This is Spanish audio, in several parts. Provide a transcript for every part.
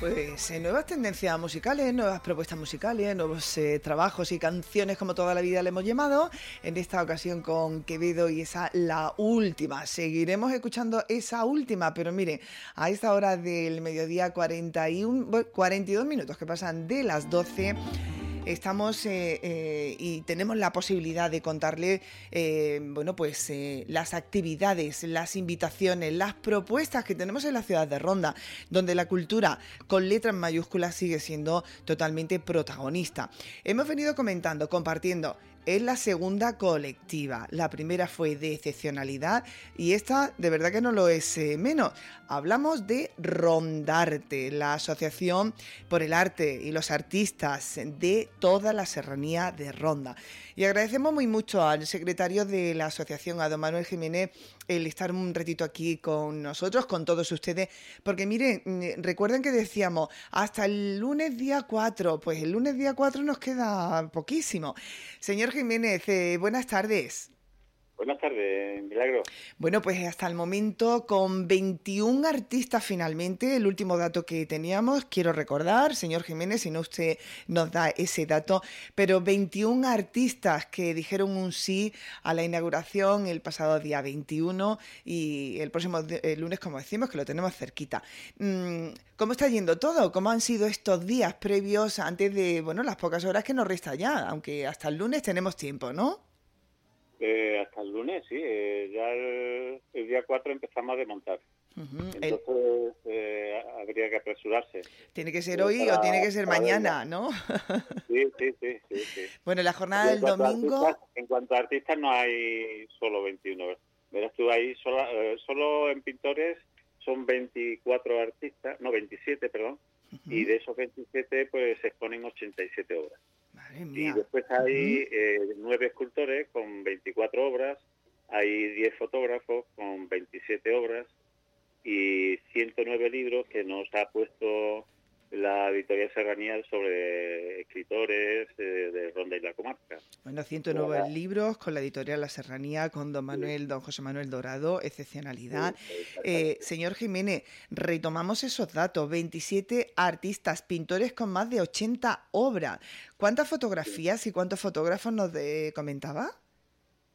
Pues eh, nuevas tendencias musicales, nuevas propuestas musicales, nuevos eh, trabajos y canciones como toda la vida le hemos llamado. En esta ocasión con Quevedo y esa la última. Seguiremos escuchando esa última, pero mire, a esta hora del mediodía 41, 42 minutos que pasan de las 12 estamos eh, eh, y tenemos la posibilidad de contarle, eh, bueno, pues las actividades, las invitaciones, las propuestas que tenemos en la ciudad de Ronda, donde la cultura con letras mayúsculas sigue siendo totalmente protagonista. Hemos venido comentando, compartiendo es la segunda colectiva. La primera fue de excepcionalidad y esta de verdad que no lo es eh, menos. Hablamos de Rondarte, la asociación por el arte y los artistas de toda la serranía de Ronda. Y agradecemos muy mucho al secretario de la asociación, a don Manuel Jiménez, el estar un ratito aquí con nosotros, con todos ustedes, porque miren, mm, recuerden que decíamos hasta el lunes día 4, pues el lunes día 4 nos queda poquísimo. Señor Jiménez, eh, buenas tardes. Buenas tardes, Milagro. Bueno, pues hasta el momento con 21 artistas finalmente, el último dato que teníamos, quiero recordar, señor Jiménez, si no usted nos da ese dato, pero 21 artistas que dijeron un sí a la inauguración el pasado día 21 y el próximo lunes, como decimos, que lo tenemos cerquita. Mm, ¿Cómo está yendo todo? ¿Cómo han sido estos días previos antes de, bueno, las pocas horas que nos resta ya? Aunque hasta el lunes tenemos tiempo, ¿no? Eh, hasta el lunes, sí. Eh, ya el, día 4 empezamos a desmontar. Entonces eh, habría que apresurarse. Tiene que ser hoy o tiene que ser mañana, ¿no? sí, sí, sí, sí, Bueno, la jornada del domingo... en cuanto a artistas no hay solo 21. Verás tú ahí, solo, solo en pintores son 24 artistas, no, 27, perdón. Y de esos 27 pues se exponen 87 obras. Y después hay eh, nueve escultores con 24 obras, hay 10 fotógrafos con 27 obras y 109 libros que nos ha puesto la editorial Serranía sobre escritores eh, de Ronda y la comarca. Bueno, 109 libros con la editorial La Serranía, con don Manuel, don José Manuel Dorado, excepcionalidad. Eh, señor Jiménez, retomamos esos datos, 27 artistas, pintores con más de 80 obras. ¿Cuántas fotografías y cuántos fotógrafos nos comentaba?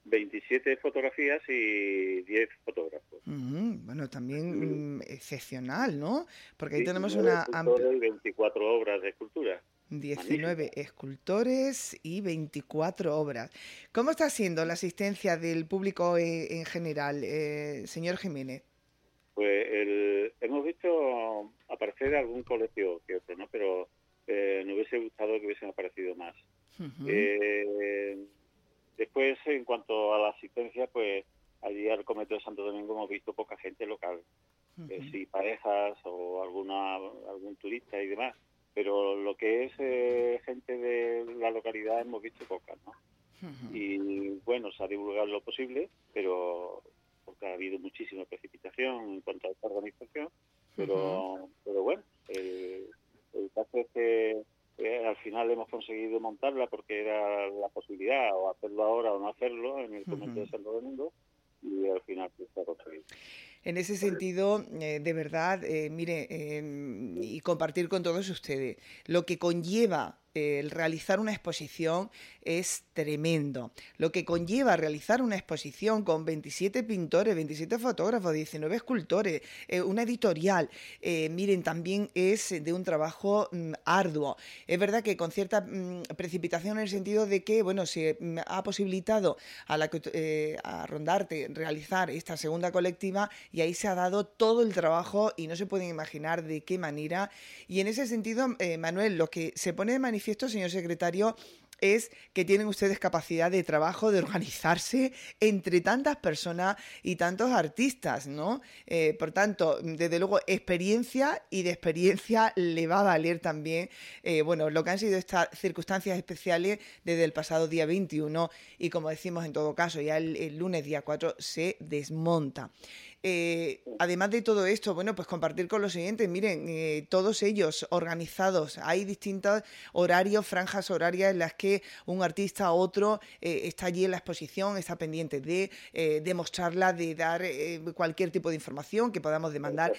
27 fotografías y 10 fotógrafos. Bueno, también mm, excepcional, ¿no? Porque ahí tenemos una amplia... 24 obras de escultura. 19 escultores y 24 obras. ¿Cómo está siendo la asistencia del público eh, en general, eh, señor Jiménez? Pues hemos visto aparecer algún colegio que otro, ¿no? Pero eh, nos hubiese gustado que hubiesen aparecido más. Después, en cuanto a la asistencia, pues allí al Comité de Santo Domingo hemos visto poca gente local, uh sí parejas o alguna algún turista y demás, pero lo que es eh, gente de la localidad hemos visto poca, ¿no? Y bueno, se ha divulgado lo posible, pero porque ha habido muchísima precipitación en cuanto a esta organización, pero pero bueno, el caso es que al final hemos conseguido montarla porque era la posibilidad o hacerlo ahora o no hacerlo en el Comité de Santo Domingo y al final pues, se ha conseguido. En ese sentido, eh, de verdad, eh, mire, em, y compartir con todos ustedes, lo que conlleva el realizar una exposición es tremendo. Lo que conlleva realizar una exposición con 27 pintores, 27 fotógrafos, 19 escultores, eh, una editorial, eh, miren, también es de un trabajo mm, arduo. Es verdad que con cierta mm, precipitación en el sentido de que, bueno, se mm, ha posibilitado a, la, eh, a Rondarte realizar esta segunda colectiva y ahí se ha dado todo el trabajo y no se pueden imaginar de qué manera. Y en ese sentido, Manuel, lo que se pone de manifiesto, señor secretario, es que tienen ustedes capacidad de trabajo, de organizarse entre tantas personas y tantos artistas, ¿no? Eh, por tanto, desde luego, experiencia y de experiencia le va a valer también, eh, bueno, lo que han sido estas circunstancias especiales desde el pasado día 21 y como decimos en todo caso, ya el, el lunes día 4 se desmonta. Eh, además de todo esto, bueno, pues compartir con los siguientes, miren, eh, todos ellos organizados, hay distintos horarios, franjas horarias en las que un artista u otro eh, está allí en la exposición, está pendiente de demostrarla, de dar cualquier tipo de información que podamos demandar.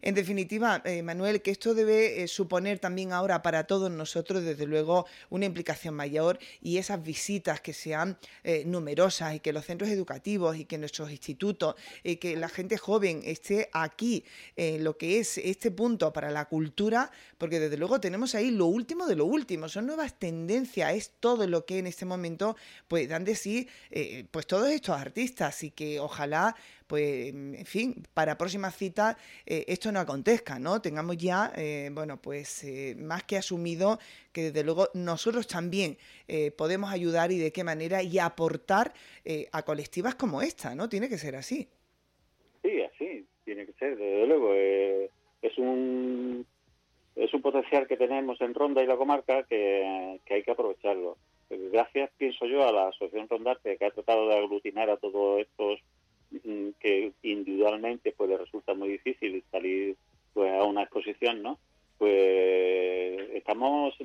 En definitiva, Manuel, que esto debe suponer también ahora para todos nosotros, desde luego, una implicación mayor y esas visitas que sean numerosas y que los centros educativos y que nuestros institutos y que la gente joven esté aquí en lo que es este punto para la cultura, porque desde luego tenemos ahí lo último de lo último, son nuevas tendencias, es todo lo que en este momento pues dan de sí eh, pues todos estos artistas y que ojalá pues en fin, para próximas citas eh, esto no acontezca, ¿no? Tengamos ya, eh, bueno, pues más que asumido que desde luego nosotros también podemos ayudar y de qué manera y aportar a colectivas como esta, ¿no? Tiene que ser así. Tiene que ser, desde luego. Eh, es un es un potencial que tenemos en Ronda y la comarca que, hay que aprovecharlo. Gracias, pienso yo, a la Asociación Rondarte que ha tratado de aglutinar a todos estos mm, que individualmente pues les resulta muy difícil salir pues a una exposición, ¿no? Pues estamos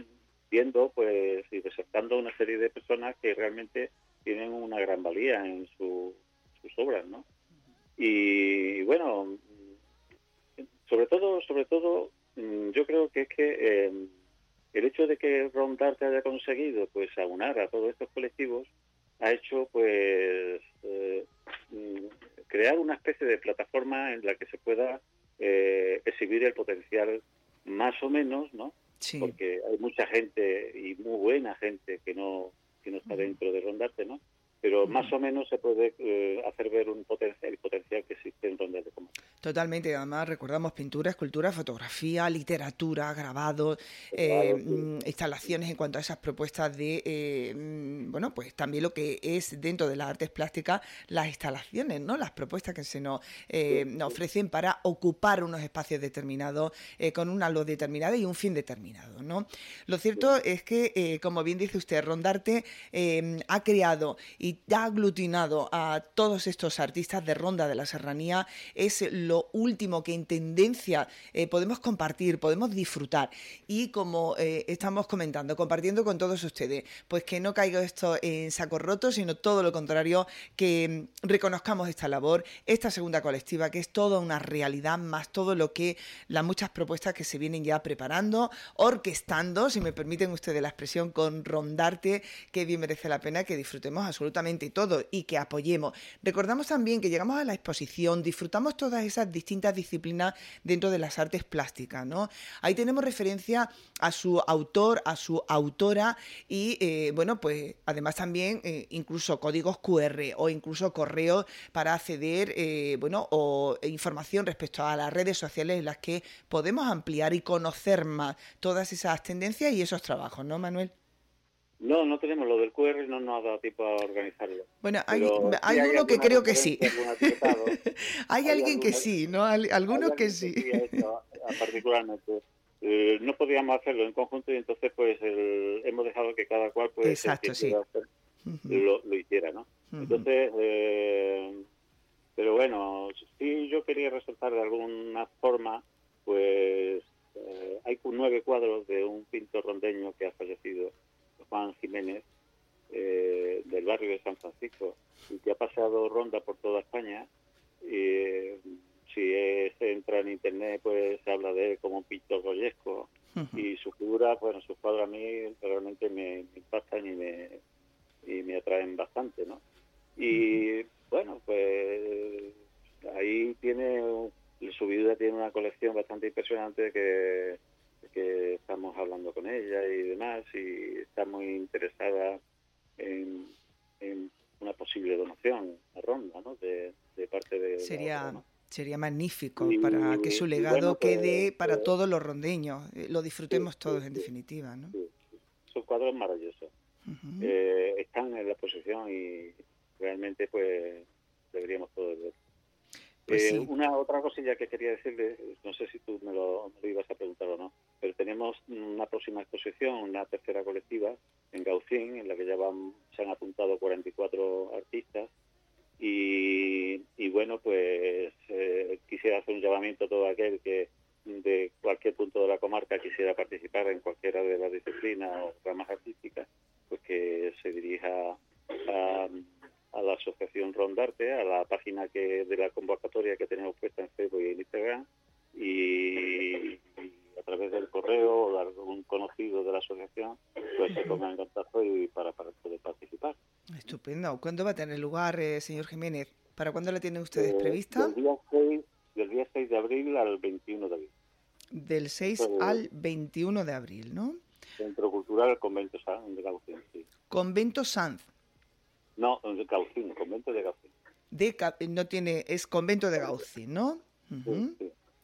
viendo pues y desertando una serie de personas que realmente tienen una gran valía en sus obras, ¿no? Y bueno, sobre todo, sobre todo, mm, yo creo que es que em, el hecho de que Rondarte haya conseguido pues aunar a todos estos colectivos ha hecho pues eh, mm, crear una especie de plataforma en la que se pueda eh, exhibir el potencial más o menos, ¿no? Porque hay mucha gente y muy buena gente que no que no está dentro de Rondarte, ¿no? pero más o menos se puede eh, hacer ver un potencial, el potencial que existe en donde de Totalmente, además recordamos pintura, escultura, fotografía, literatura, grabado, eh, mm, instalaciones en cuanto a esas propuestas de, eh, bueno, pues también lo que es dentro de las artes plásticas, las instalaciones, ¿no? Las propuestas que se nos, nos ofrecen para ocupar unos espacios determinados con una luz determinada y un fin determinado, ¿no? Lo cierto es que, como bien dice usted, Rondarte ha creado y ha aglutinado a todos estos artistas de Ronda de la Serranía es lo último que en tendencia eh, podemos compartir, podemos disfrutar. Y como eh, estamos comentando, compartiendo con todos ustedes, pues que no caiga esto en saco roto, sino todo lo contrario, que mm, reconozcamos esta labor, esta segunda colectiva, que es toda una realidad, más todo lo que las muchas propuestas que se vienen ya preparando, orquestando, si me permiten ustedes la expresión, con Rondarte, que bien merece la pena que disfrutemos absolutamente todo y que apoyemos. Recordamos también que llegamos a la exposición, disfrutamos todas esas distintas disciplinas dentro de las artes plásticas, ¿no? Ahí tenemos referencia a su autor, a su autora y, eh, bueno, pues además también eh, incluso códigos QR o incluso correos para acceder, eh, bueno, o información respecto a las redes sociales en las que podemos ampliar y conocer más todas esas tendencias y esos trabajos, ¿no, Manuel? No, no tenemos lo del QR, no nos ha dado tiempo a organizarlo. Bueno, hay, uno que creo que sí. hay alguien que sí, ¿no? Algunos que sí. particularmente. Eh, no podíamos hacerlo en conjunto y entonces pues hemos dejado que cada cual pues Exacto, sí. lo, hiciera, ¿no? Entonces, eh, pero bueno, sí yo quería resaltar de alguna forma, pues eh, hay nueve cuadros de un pintor rondeño que ha fallecido Juan Jiménez, eh, del barrio de San Francisco, y que ha pasado ronda por toda España. Y, si se entra en internet, pues se habla de él como un pintor goyesco. Y su figura, bueno, sus cuadros a mí realmente me, impactan y me, y me atraen bastante, ¿no? Y bueno, pues ahí tiene, su vida tiene una colección bastante impresionante que que estamos hablando con ella y demás y está muy interesada en, una posible donación a Ronda, ¿no? De, parte de... Sería... Sería magnífico para que su legado pues, quede para pues, todos los rondeños, eh, lo disfrutemos todos en definitiva. ¿no? Son cuadros maravillosos. eh, están en la exposición y realmente pues deberíamos todos ver. Pues eh, una otra cosilla que quería decirle, no sé si tú me lo, ibas a preguntar o no, pero tenemos una próxima exposición, una tercera colectiva en Gaucín, en la que ya van, se han apuntado 44 artistas y, bueno, pues eh, quisiera hacer un llamamiento a todo aquel que de cualquier punto de la comarca quisiera participar en cualquiera de las disciplinas o ramas artísticas, pues que se dirija a a la asociación Rondarte, a la página que de la convocatoria que tenemos puesta en Facebook y en Instagram y, a través del correo o de algún conocido de la asociación pues se ponga en contacto y para, poder participar. Estupendo. ¿Cuándo va a tener lugar, eh, señor Jiménez? ¿Para cuándo la tienen ustedes eh, prevista? Del día, 6, del día 6 de abril al 21 de abril. Del 6 pues, al 21 de abril, ¿no? Centro Cultural Convento Sanz de sí. Convento Sanz. No, de Gaucín, convento de Gaucín. De, no tiene, es convento de Gaucín, ¿no?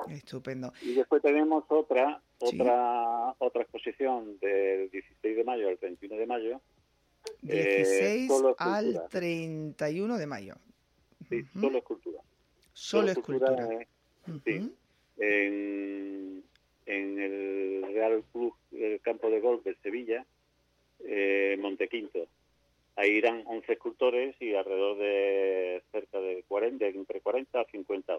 Estupendo. Y después tenemos otra, otra, otra exposición del 16 de mayo al 31 de mayo. 16 eh, al 31 de mayo. Sí, solo escultura. Solo, escultura. Sí. En, en, el Real Club el Campo de Golf de Sevilla, eh, Montequinto. Ahí irán 11 escultores y alrededor de cerca de 40, entre 40 a 50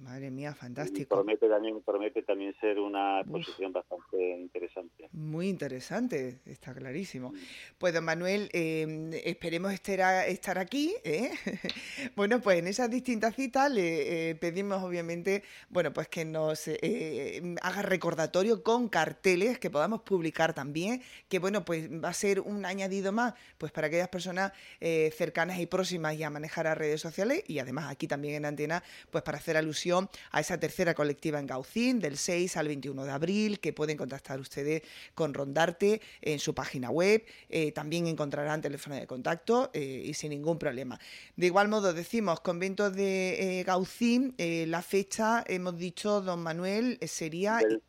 Madre mía, fantástico. promete también, promete también ser una exposición bastante interesante. Muy interesante, está clarísimo. Pues don Manuel, em, esperemos estar, estar aquí. ¿eh? bueno, pues en esas distintas citas le eh, pedimos obviamente, bueno, pues que nos eh, haga recordatorio con carteles que podamos publicar también, que bueno, pues va a ser un añadido más, pues para aquellas personas cercanas y próximas y a manejar las redes sociales y además aquí también en Antena, pues para hacer alusión a esa tercera colectiva en Gaucín del 6 al 21 de abril, que pueden contactar ustedes con Rondarte en su página web. Eh, también encontrarán teléfono de contacto eh, y sin ningún problema. De igual modo, decimos, convento de eh, Gaucín, la fecha, hemos dicho, don Manuel, sería... 6,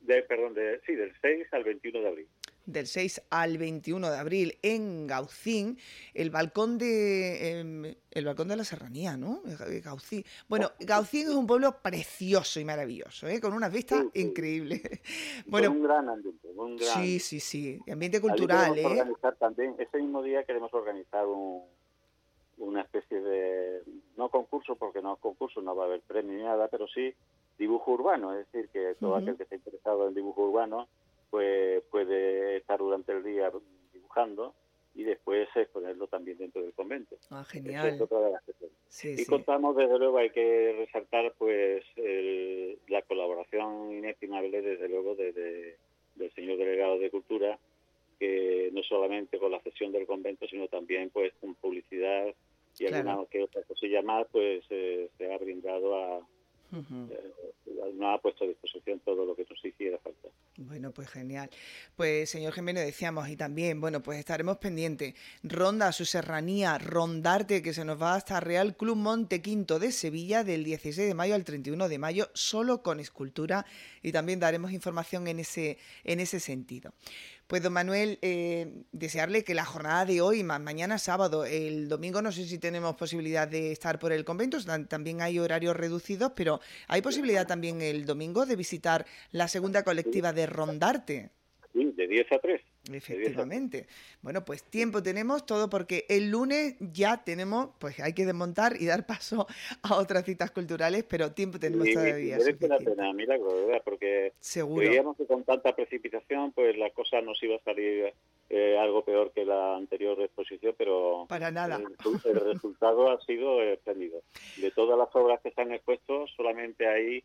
de, perdón, sí, del 6 al 21 de abril del 6 al 21 de abril en Gaucín, el balcón de em, el balcón de la Serranía, ¿no? Gaucín. Bueno, Gaucín es un pueblo precioso y maravilloso, ¿eh? con una vista increíble. Bueno, un gran ambiente, un gran... Sí, sí, sí, ambiente cultural, ¿eh? organizar también ese mismo día queremos organizar un, una especie de no concurso porque no es concurso, no va a haber premio ni nada, pero sí dibujo urbano, es decir, que todo aquel que esté interesado en dibujo urbano pues puede estar durante el día dibujando y después exponerlo también dentro del convento. Ah, genial. y contamos, desde luego, hay que resaltar pues la colaboración inestimable, desde luego, de, del señor delegado de Cultura, que no solamente con la cesión del convento, sino también pues con publicidad y alguna que otra cosilla más, pues eh, se ha brindado a, eh, no ha puesto a disposición todo lo que nos hiciera falta. Bueno, pues genial. Pues señor Jiménez, decíamos, y también, bueno, pues estaremos pendientes. Ronda su serranía, rondarte, que se nos va hasta Real Club Monte Quinto de Sevilla del 16 de mayo al 31 de mayo, solo con escultura, y también daremos información en ese, en ese sentido. Pues don Manuel, eh, desearle que la jornada de hoy, mañana sábado, el domingo no sé si tenemos posibilidad de estar por el convento, también hay horarios reducidos, pero hay posibilidad también el domingo de visitar la segunda colectiva de Rondarte. De 10 a 3. Efectivamente. Bueno, pues tiempo tenemos todo porque el lunes ya tenemos, pues hay que desmontar y dar paso a otras citas culturales, pero tiempo tenemos todavía. Merece la pena, mira, ¿verdad? Porque creíamos que con tanta precipitación, pues la cosa nos iba a salir eh, algo peor que la anterior exposición, pero para nada. El, el resultado ha sido espléndido. De todas las obras que se han expuesto, solamente hay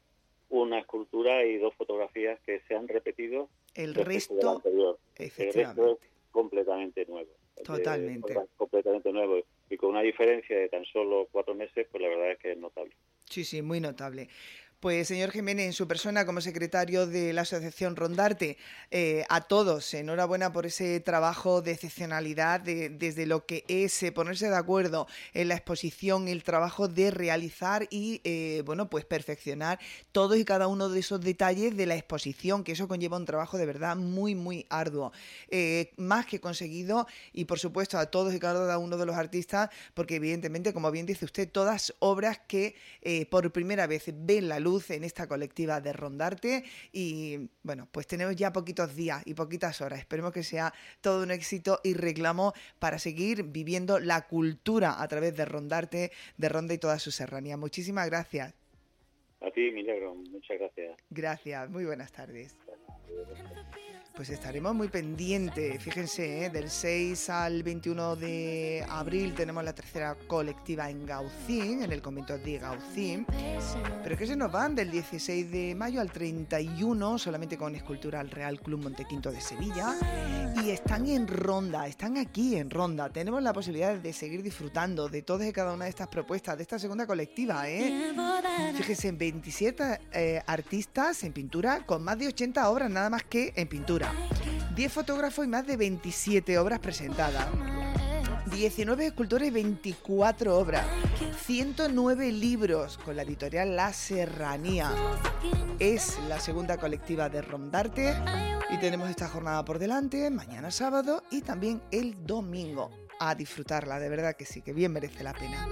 una escultura y dos fotografías que se han repetido. El resto, efectivamente. es completamente nuevo. Totalmente. completamente nuevo. Y con una diferencia de tan solo cuatro meses, pues la verdad es que es notable. Sí, sí, muy notable. Pues señor Jiménez, en su persona como secretario de la Asociación Rondarte, eh, a todos, enhorabuena por ese trabajo de excepcionalidad, desde lo que es eh, ponerse de acuerdo en la exposición, el trabajo de realizar y, eh, bueno, pues perfeccionar todos y cada uno de esos detalles de la exposición, que eso conlleva un trabajo de verdad muy, muy arduo. más que conseguido y, por supuesto, a todos y cada uno de los artistas, porque evidentemente, como bien dice usted, todas obras que por primera vez ven la luz en esta colectiva de Rondarte y bueno, pues tenemos ya poquitos días y poquitas horas. Esperemos que sea todo un éxito y reclamo para seguir viviendo la cultura a través de Rondarte, de Ronda y toda su serranía. Muchísimas gracias. A ti, Milagro, muchas gracias. Gracias, muy buenas tardes pues estaremos muy pendientes. Fíjense, ¿eh? del 6 al 21 de abril tenemos la tercera colectiva en Gaucín, en el convento de Gaucín. Pero que se nos van del 16 de mayo al 31, solamente con escultura al Real Club Montequinto de Sevilla. Y están en ronda, están aquí en ronda. Tenemos la posibilidad de seguir disfrutando de todas y cada una de estas propuestas, de esta segunda colectiva. ¿eh? Fíjense, 27 eh, artistas en pintura con más de 80 obras nada más que en pintura. 10 fotógrafos y más de 27 obras presentadas. 19 escultores y 24 obras. 109 libros con la editorial La Serranía. Es la segunda colectiva de Rondarte y tenemos esta jornada por delante, mañana sábado y también el domingo. A disfrutarla, de verdad que sí, que bien merece la pena.